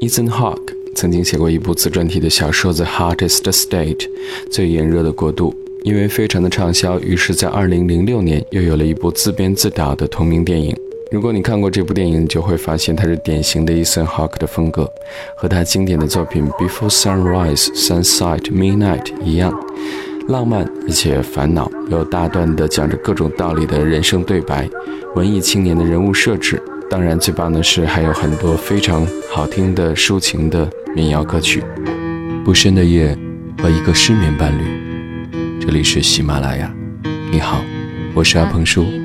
Ethan Hawke 曾经写过一部自传体的小说《The Hottest State》，最炎热的国度，因为非常的畅销，于是，在2006年又有了一部自编自导的同名电影。如果你看过这部电影，就会发现它是典型的 Ethan Hawke 的风格，和他经典的作品《Before Sunrise》、《Sunset》、《Midnight》一样，浪漫而且烦恼，有大段的讲着各种道理的人生对白，文艺青年的人物设置。当然，最棒的是还有很多非常好听的抒情的民谣歌曲。不深的夜和一个失眠伴侣，这里是喜马拉雅。你好，我是阿鹏叔。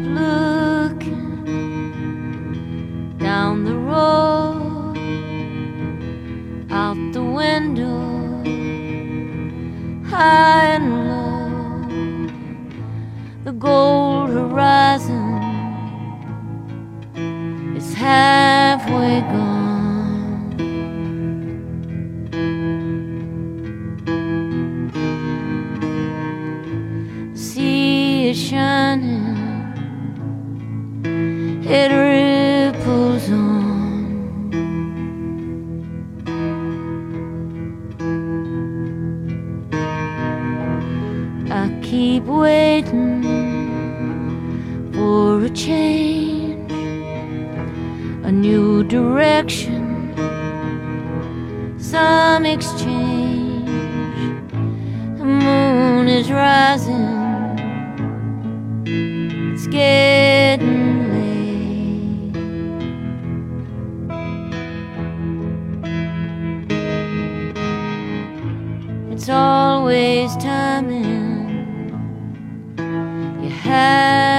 Halfway gone.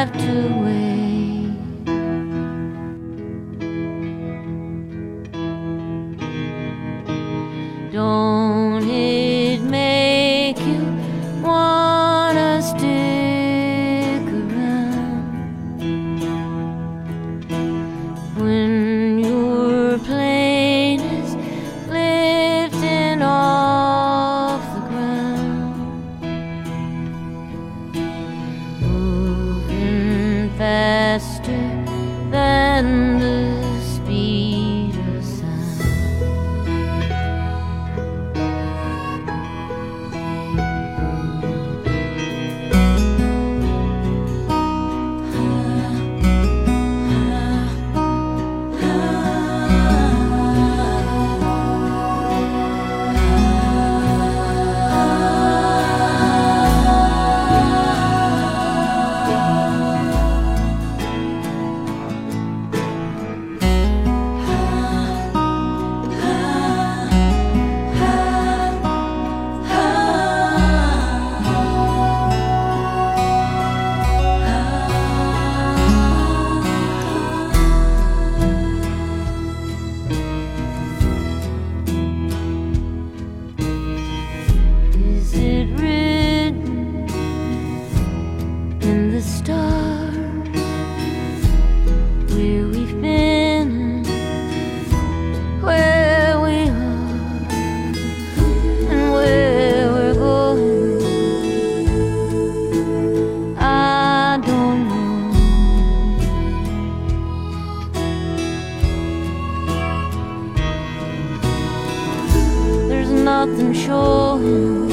Have to 的手印。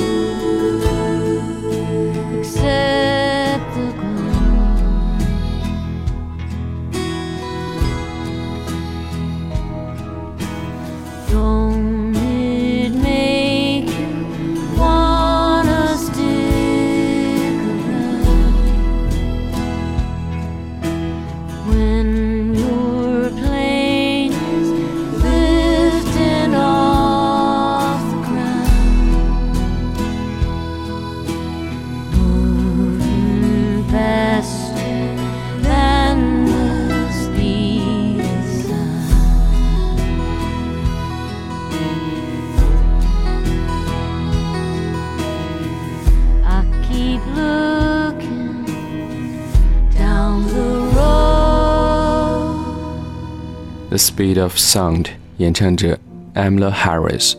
Speed of Sound，演唱者 Amla Harris，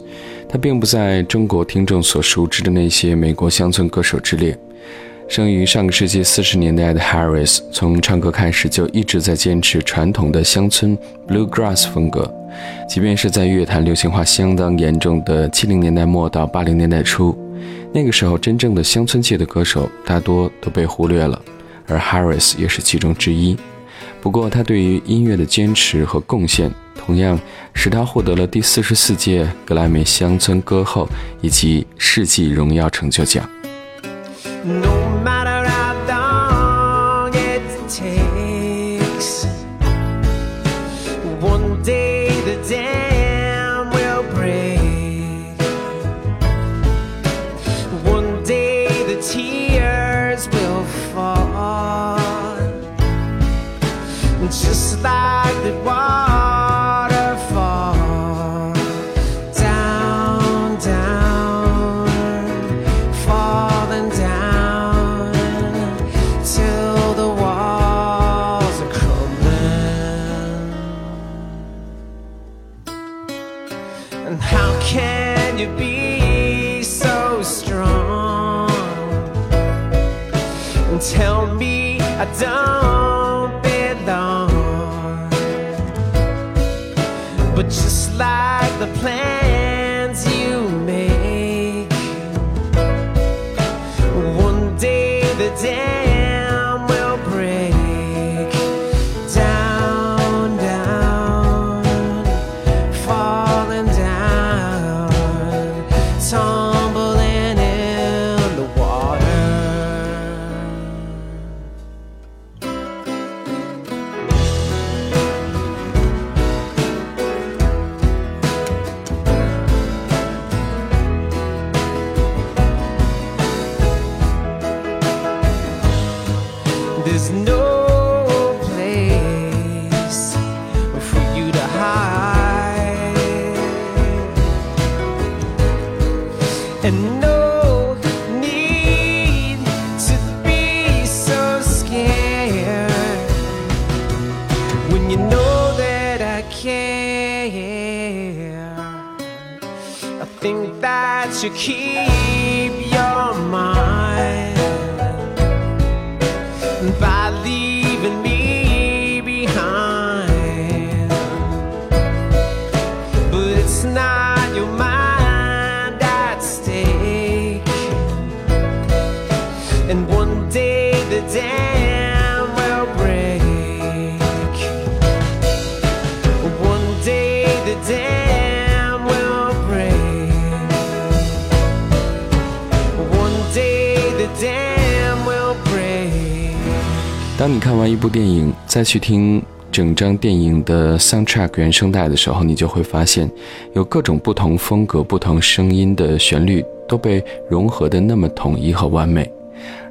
她并不在中国听众所熟知的那些美国乡村歌手之列。生于上个世纪四十年代的 Harris，从唱歌开始就一直在坚持传统的乡村 bluegrass 风格，即便是在乐坛流行化相当严重的七零年代末到八零年代初，那个时候真正的乡村界的歌手大多都被忽略了，而 Harris 也是其中之一。不过，他对于音乐的坚持和贡献，同样使他获得了第四十四届格莱美乡村歌后以及世纪荣耀成就奖。And one day the dam will break. One day the dam will break. One day the dam will break. 当你看完一部电影，再去听整张电影的 soundtrack 原声带的时候，你就会发现，有各种不同风格、不同声音的旋律都被融合的那么统一和完美。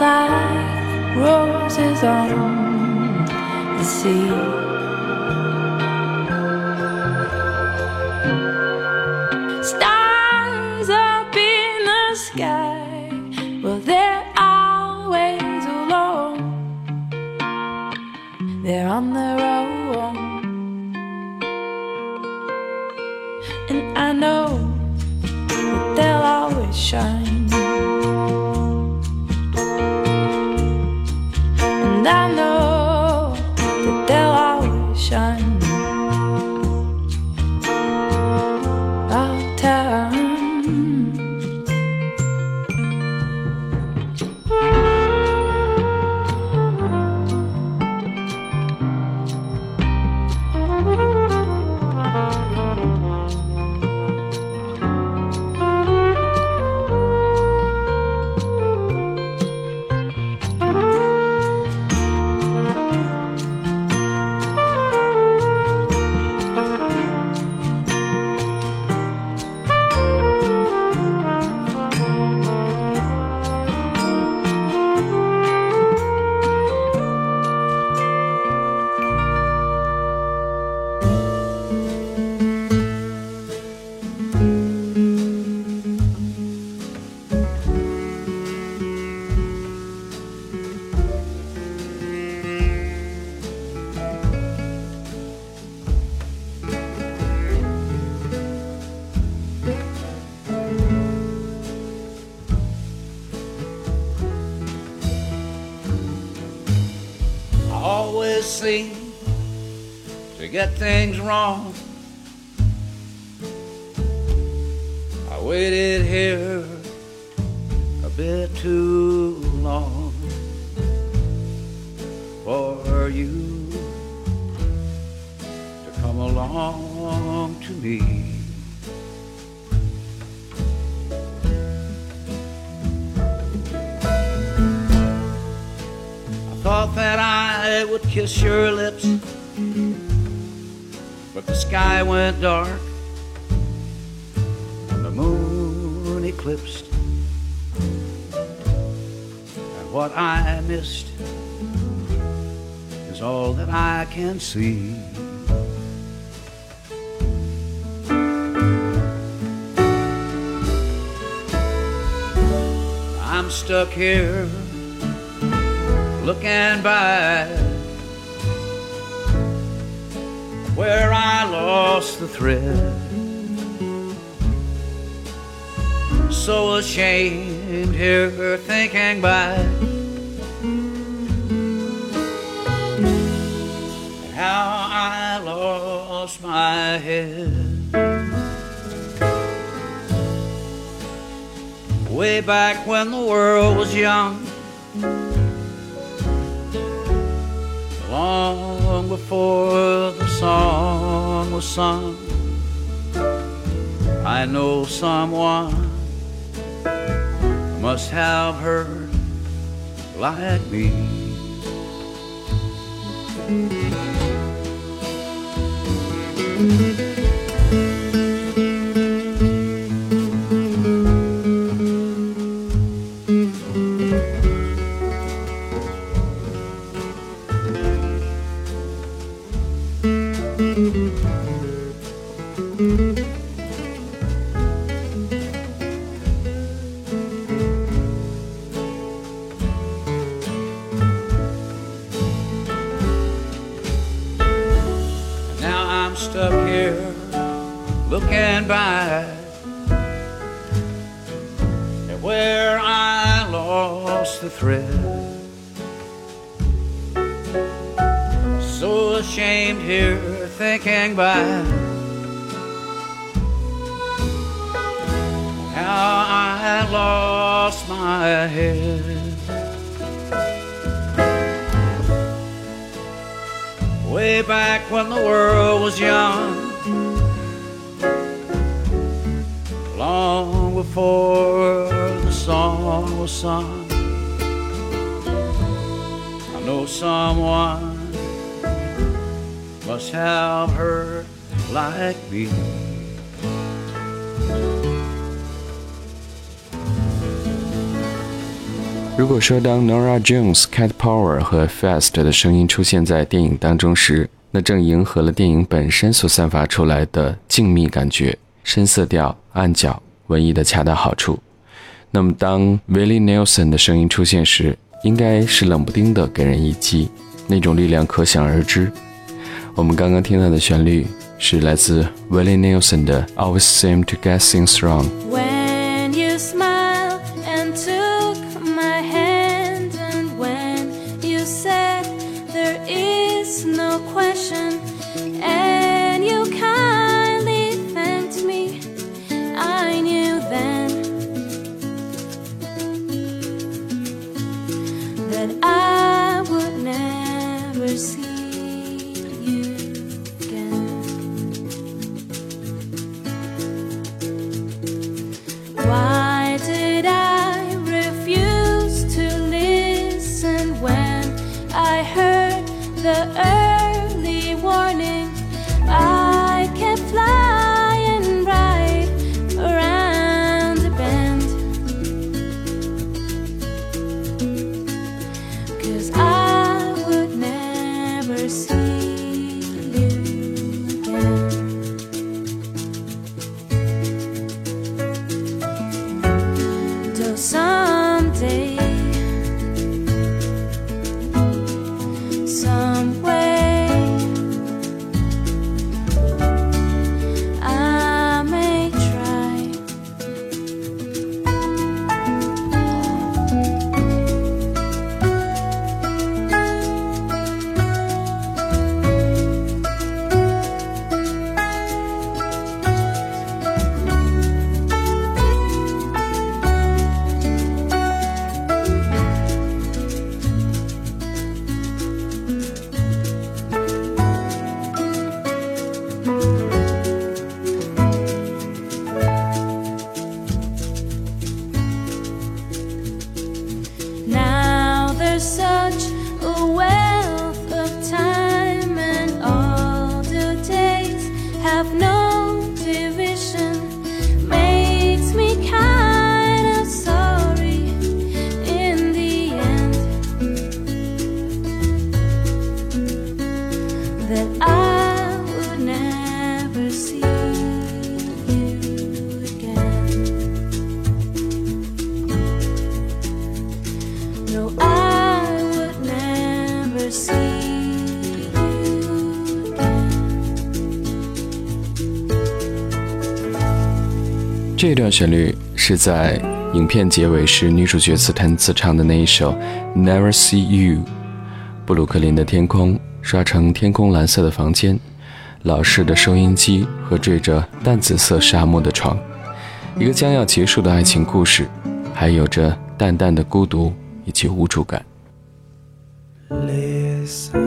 like roses on the sea. Waited here a bit too long for you to come along to me. I thought that I would kiss your lips, but the sky went dark eclipsed. And what I missed is all that I can see. I'm stuck here looking back where I lost the thread. So ashamed here thinking back how I lost my head. Way back when the world was young. long before the song was sung. I know someone must have heard like me. Someone must have her like me. 如果说当 Nora Jones、Cat Power 和 Fast 的声音出现在电影当中时，那正迎合了电影本身所散发出来的静谧感觉，深色调、暗角、文艺的恰到好处。那么当 Willie Nelson 的声音出现时，应该是冷不丁的给人一击，那种力量可想而知。我们刚刚听到的旋律是来自 Willie Nelson 的 Always Seem to Get Things Wrong。That I would never see 这段旋律是在影片结尾时女主角自弹自唱的那一首《Never See You》。布鲁克林的天空刷成天空蓝色的房间，老式的收音机和缀着淡紫色沙漠的床，一个将要结束的爱情故事，还有着淡淡的孤独以及无助感。Listen,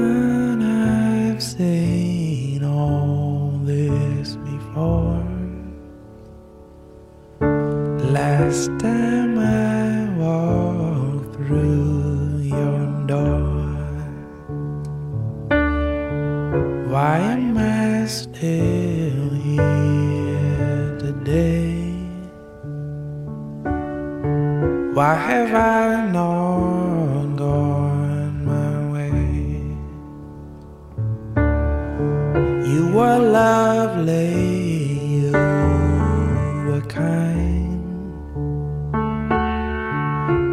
why am I still here today? Why have I not gone my way? You were lovely, you were kind.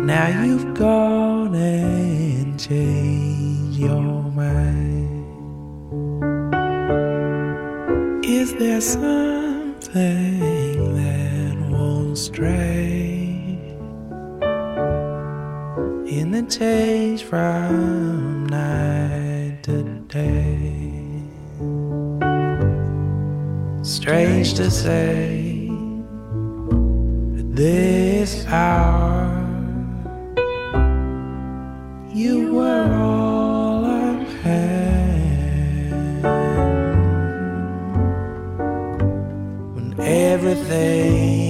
Now you've gone Is there something that won't stray? in the change from night to day. Strange to say, at this hour, you were all everything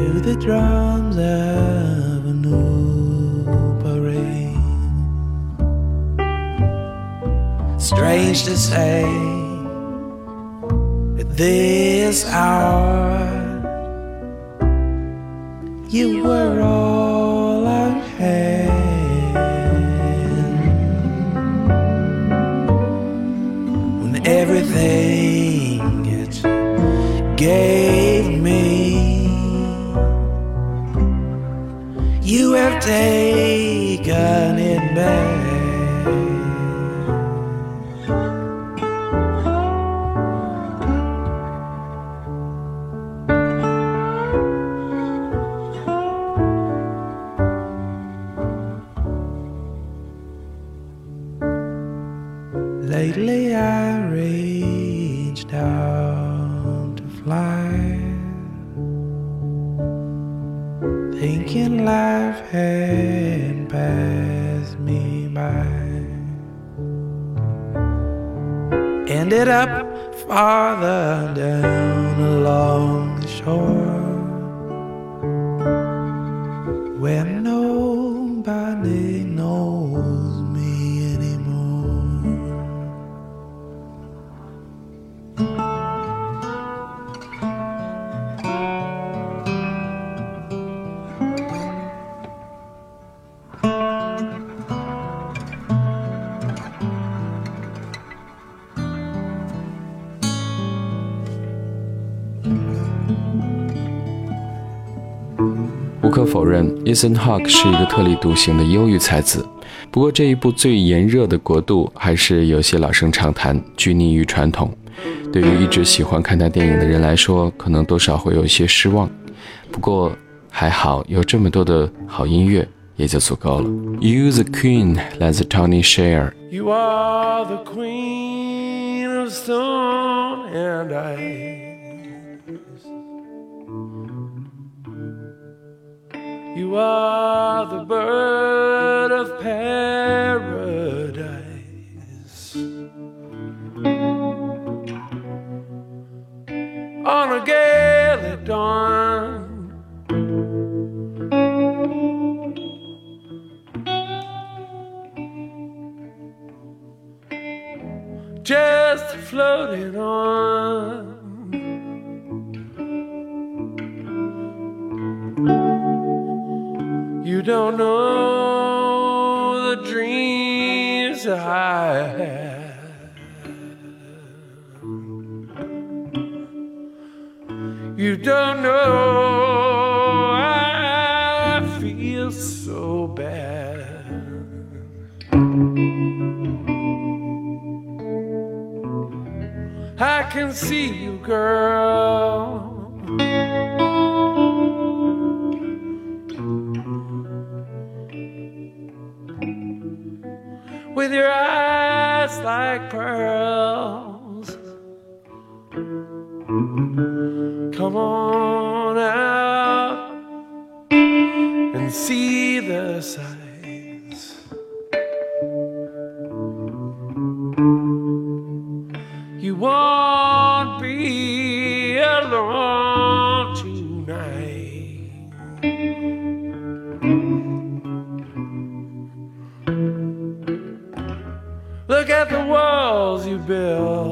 to the drums of a new parade. Strange to say, at this hour, you were all I had. When everything you gave taken it back. Life had passed me by. Ended up farther down along the shore,，Ethan Hawke 是一个特立独行的忧郁才子。不过这一部最炎热的国度还是有些老生常谈，拘泥于传统。对于一直喜欢看他电影的人来说，可能多少会有一些失望。不过还好，有这么多的好音乐也就足够了。You the Queen 来自 Tony Share。You are the queen of stone and I. You are the bird of paradise. On a gale at dawn, just floating on. You don't know the dreams I have. You don't know I feel so bad. I can see you, girl. bill.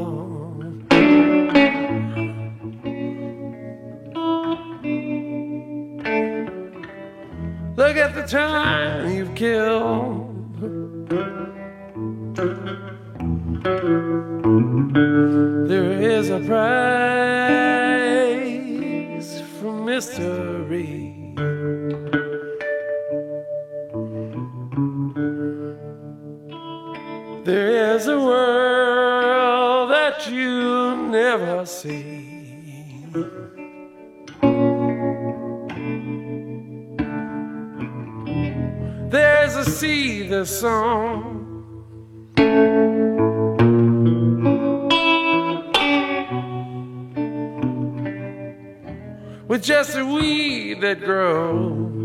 with just a weed that grows.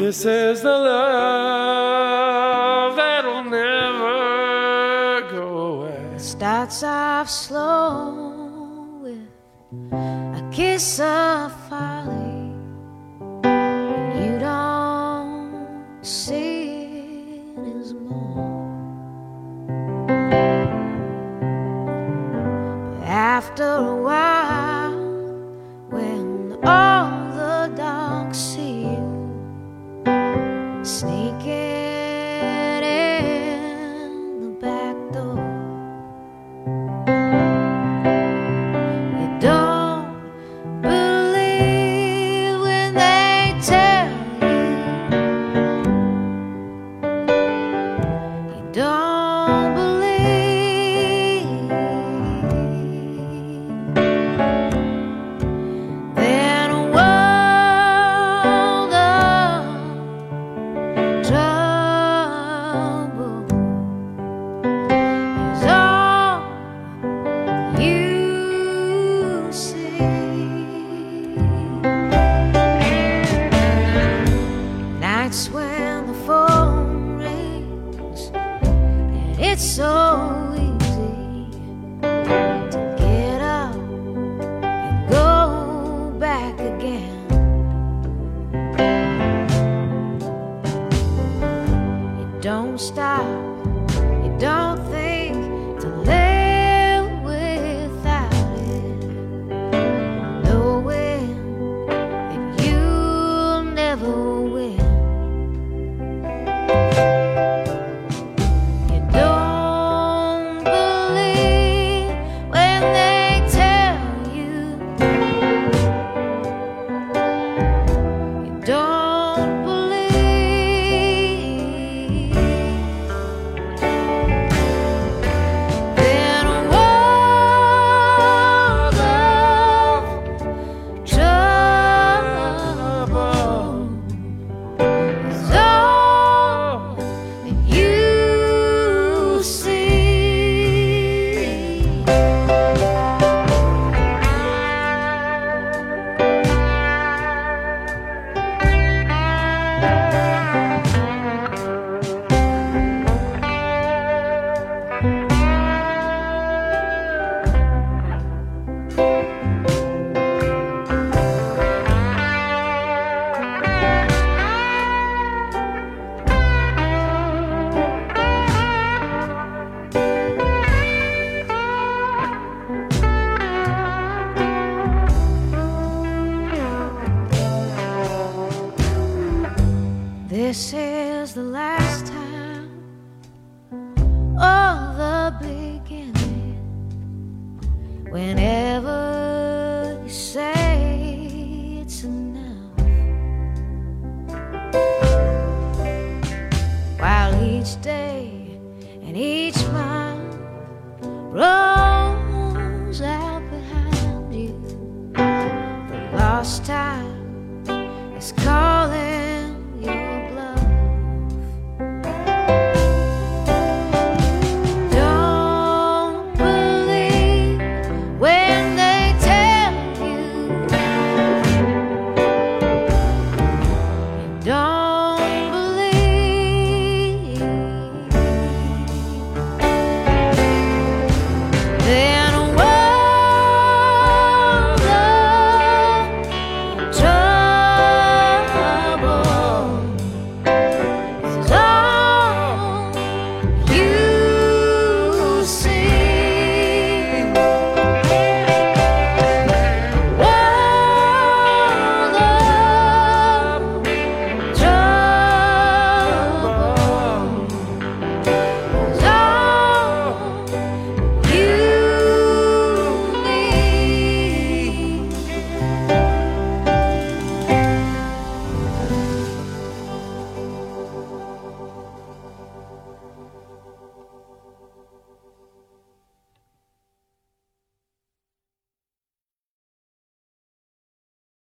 This is the love that'll never go away. Starts off slow with a kiss of